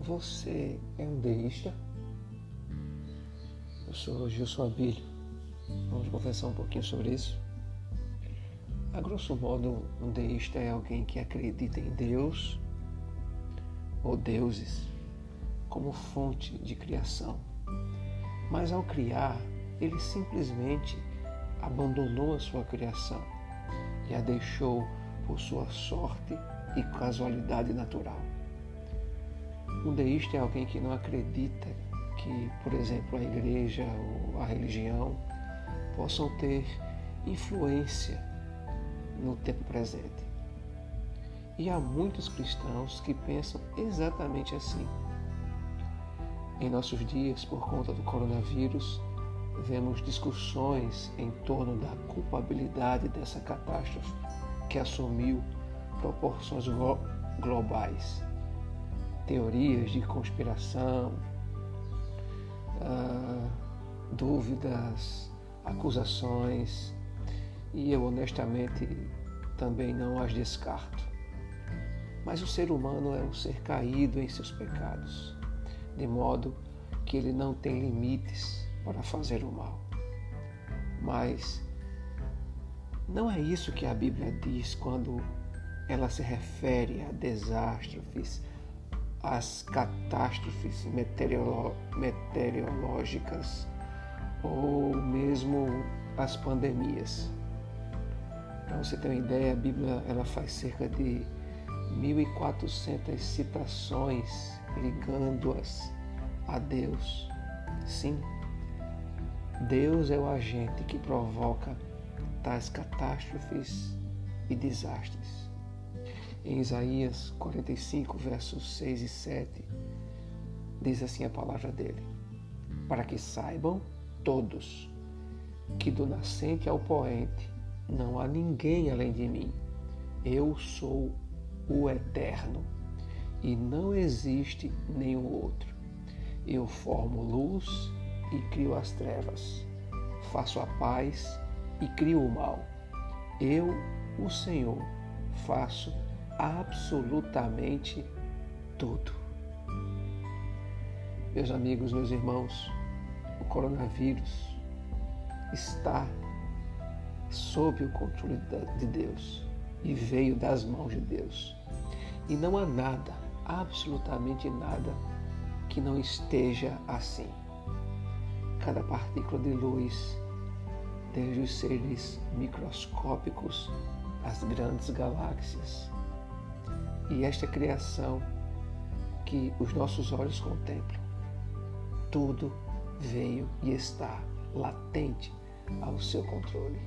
Você é um deísta? Eu sou Gilson Abílio. Vamos conversar um pouquinho sobre isso. A grosso modo, um deísta é alguém que acredita em Deus ou deuses como fonte de criação. Mas ao criar, ele simplesmente abandonou a sua criação e a deixou por sua sorte e casualidade natural. Um deísta é alguém que não acredita que, por exemplo, a igreja ou a religião possam ter influência no tempo presente. E há muitos cristãos que pensam exatamente assim. Em nossos dias, por conta do coronavírus, vemos discussões em torno da culpabilidade dessa catástrofe que assumiu proporções globais teorias de conspiração, uh, dúvidas, acusações, e eu honestamente também não as descarto. Mas o ser humano é um ser caído em seus pecados, de modo que ele não tem limites para fazer o mal. Mas não é isso que a Bíblia diz quando ela se refere a desastres, as catástrofes meteorolo meteorológicas ou mesmo as pandemias. Para você ter uma ideia, a Bíblia ela faz cerca de 1.400 citações ligando-as a Deus. Sim, Deus é o agente que provoca tais catástrofes e desastres em Isaías 45, versos 6 e 7, diz assim a palavra dele: Para que saibam todos que do nascente ao poente não há ninguém além de mim. Eu sou o eterno e não existe nenhum outro. Eu formo luz e crio as trevas. Faço a paz e crio o mal. Eu, o Senhor, faço absolutamente tudo. Meus amigos, meus irmãos, o coronavírus está sob o controle de Deus e veio das mãos de Deus. E não há nada, absolutamente nada, que não esteja assim. Cada partícula de luz, desde os seres microscópicos às grandes galáxias, e esta criação que os nossos olhos contemplam. Tudo veio e está latente ao seu controle.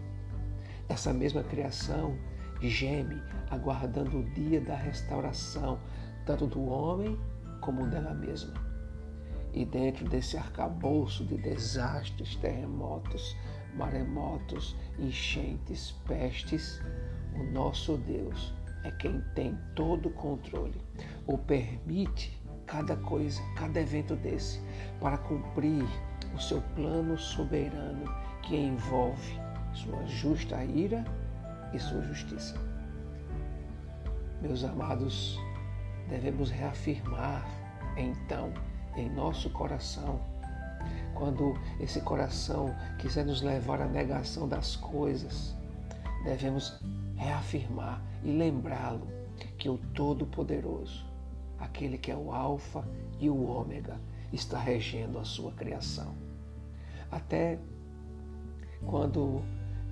Essa mesma criação geme aguardando o dia da restauração, tanto do homem como dela mesma. E dentro desse arcabouço de desastres, terremotos, maremotos, enchentes, pestes, o nosso Deus é quem tem todo o controle, ou permite cada coisa, cada evento desse, para cumprir o seu plano soberano que envolve sua justa ira e sua justiça. Meus amados, devemos reafirmar então em nosso coração, quando esse coração quiser nos levar à negação das coisas, devemos reafirmar e lembrá-lo que o Todo-Poderoso, aquele que é o Alfa e o Ômega, está regendo a sua criação. Até quando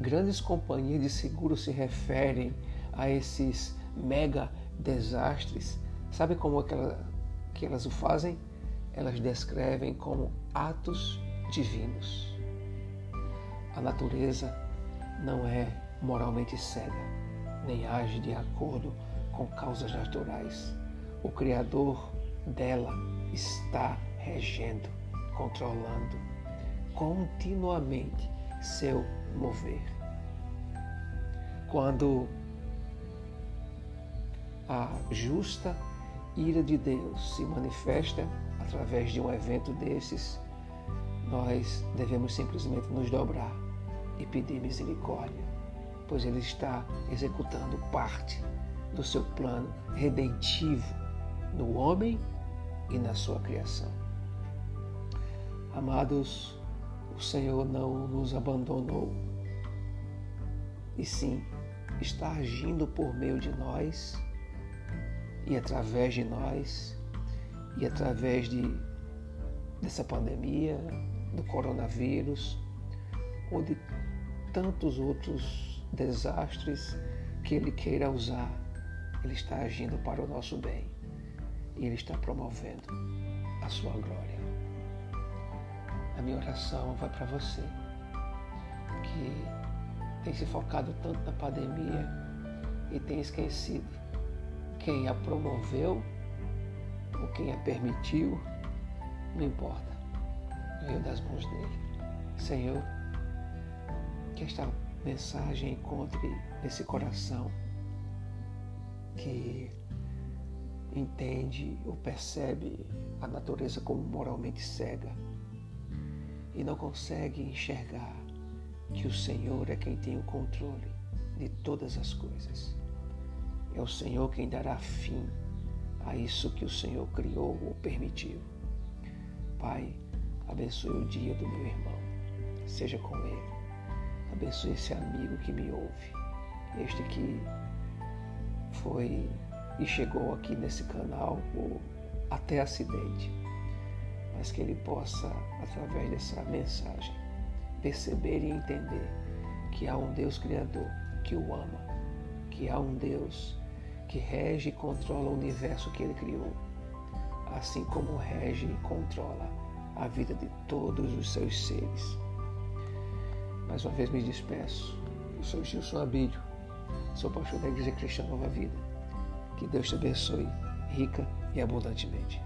grandes companhias de seguro se referem a esses mega desastres, sabe como é que, ela, que elas o fazem? Elas descrevem como atos divinos. A natureza não é moralmente cega nem age de acordo com causas naturais. O Criador dela está regendo, controlando continuamente seu mover. Quando a justa ira de Deus se manifesta através de um evento desses, nós devemos simplesmente nos dobrar e pedir misericórdia pois ele está executando parte do seu plano redentivo no homem e na sua criação. Amados, o Senhor não nos abandonou, e sim está agindo por meio de nós e através de nós e através de, dessa pandemia, do coronavírus ou de tantos outros desastres que Ele queira usar, Ele está agindo para o nosso bem e Ele está promovendo a sua glória. A minha oração vai para você que tem se focado tanto na pandemia e tem esquecido quem a promoveu ou quem a permitiu, não importa. Veio das mãos dele. Senhor, que esta mensagem encontre nesse coração que entende ou percebe a natureza como moralmente cega e não consegue enxergar que o Senhor é quem tem o controle de todas as coisas. É o Senhor quem dará fim a isso que o Senhor criou ou permitiu. Pai, abençoe o dia do meu irmão. Seja com ele. Abençoe esse amigo que me ouve. Este que foi e chegou aqui nesse canal até acidente. Mas que ele possa, através dessa mensagem, perceber e entender que há um Deus Criador que o ama, que há um Deus que rege e controla o universo que ele criou, assim como rege e controla a vida de todos os seus seres. Mais uma vez me despeço. Eu sou Gilson Abílio, sou pastor da Igreja Cristã Nova Vida. Que Deus te abençoe rica e abundantemente.